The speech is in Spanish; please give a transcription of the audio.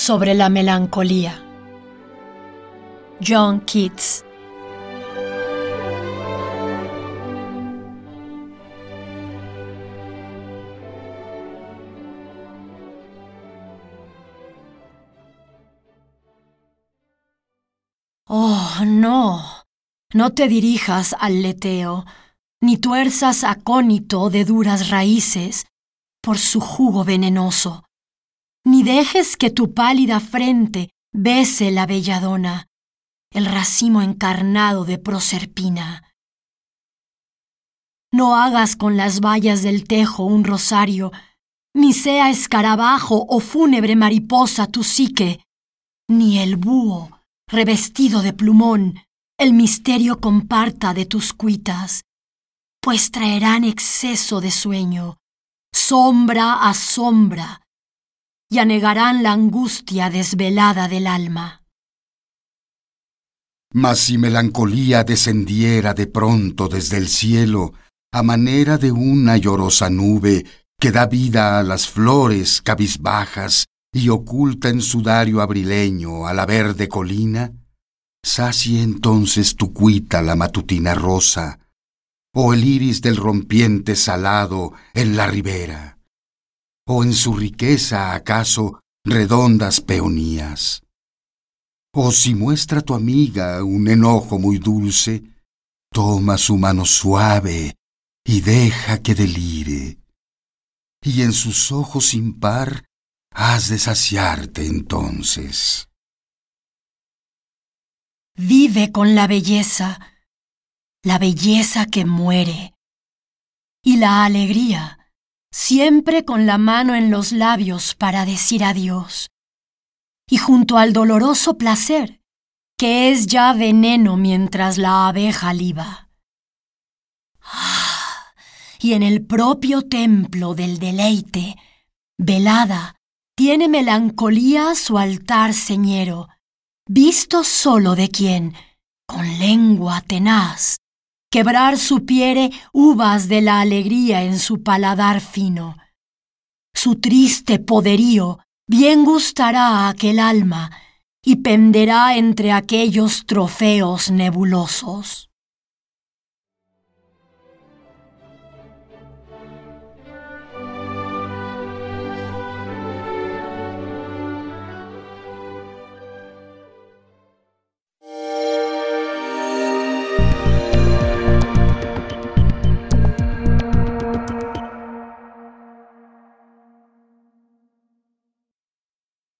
sobre la melancolía. John Keats Oh, no. No te dirijas al leteo, ni tuerzas acónito de duras raíces por su jugo venenoso, ni dejes que tu pálida frente bese la belladona, el racimo encarnado de Proserpina. No hagas con las vallas del tejo un rosario, ni sea escarabajo o fúnebre mariposa tu psique, ni el búho revestido de plumón, el misterio comparta de tus cuitas, pues traerán exceso de sueño, sombra a sombra, y anegarán la angustia desvelada del alma. Mas si melancolía descendiera de pronto desde el cielo, a manera de una llorosa nube que da vida a las flores cabizbajas y oculta en sudario abrileño a la verde colina, sacie entonces tu cuita la matutina rosa, o el iris del rompiente salado en la ribera, o en su riqueza acaso redondas peonías. O si muestra tu amiga un enojo muy dulce, toma su mano suave y deja que delire, y en sus ojos sin par has de saciarte entonces. Vive con la belleza, la belleza que muere, y la alegría, siempre con la mano en los labios para decir adiós, y junto al doloroso placer, que es ya veneno mientras la abeja liba. Ah, y en el propio templo del deleite, velada, tiene melancolía su altar señero, visto solo de quien, con lengua tenaz, quebrar supiere uvas de la alegría en su paladar fino. Su triste poderío bien gustará a aquel alma y penderá entre aquellos trofeos nebulosos.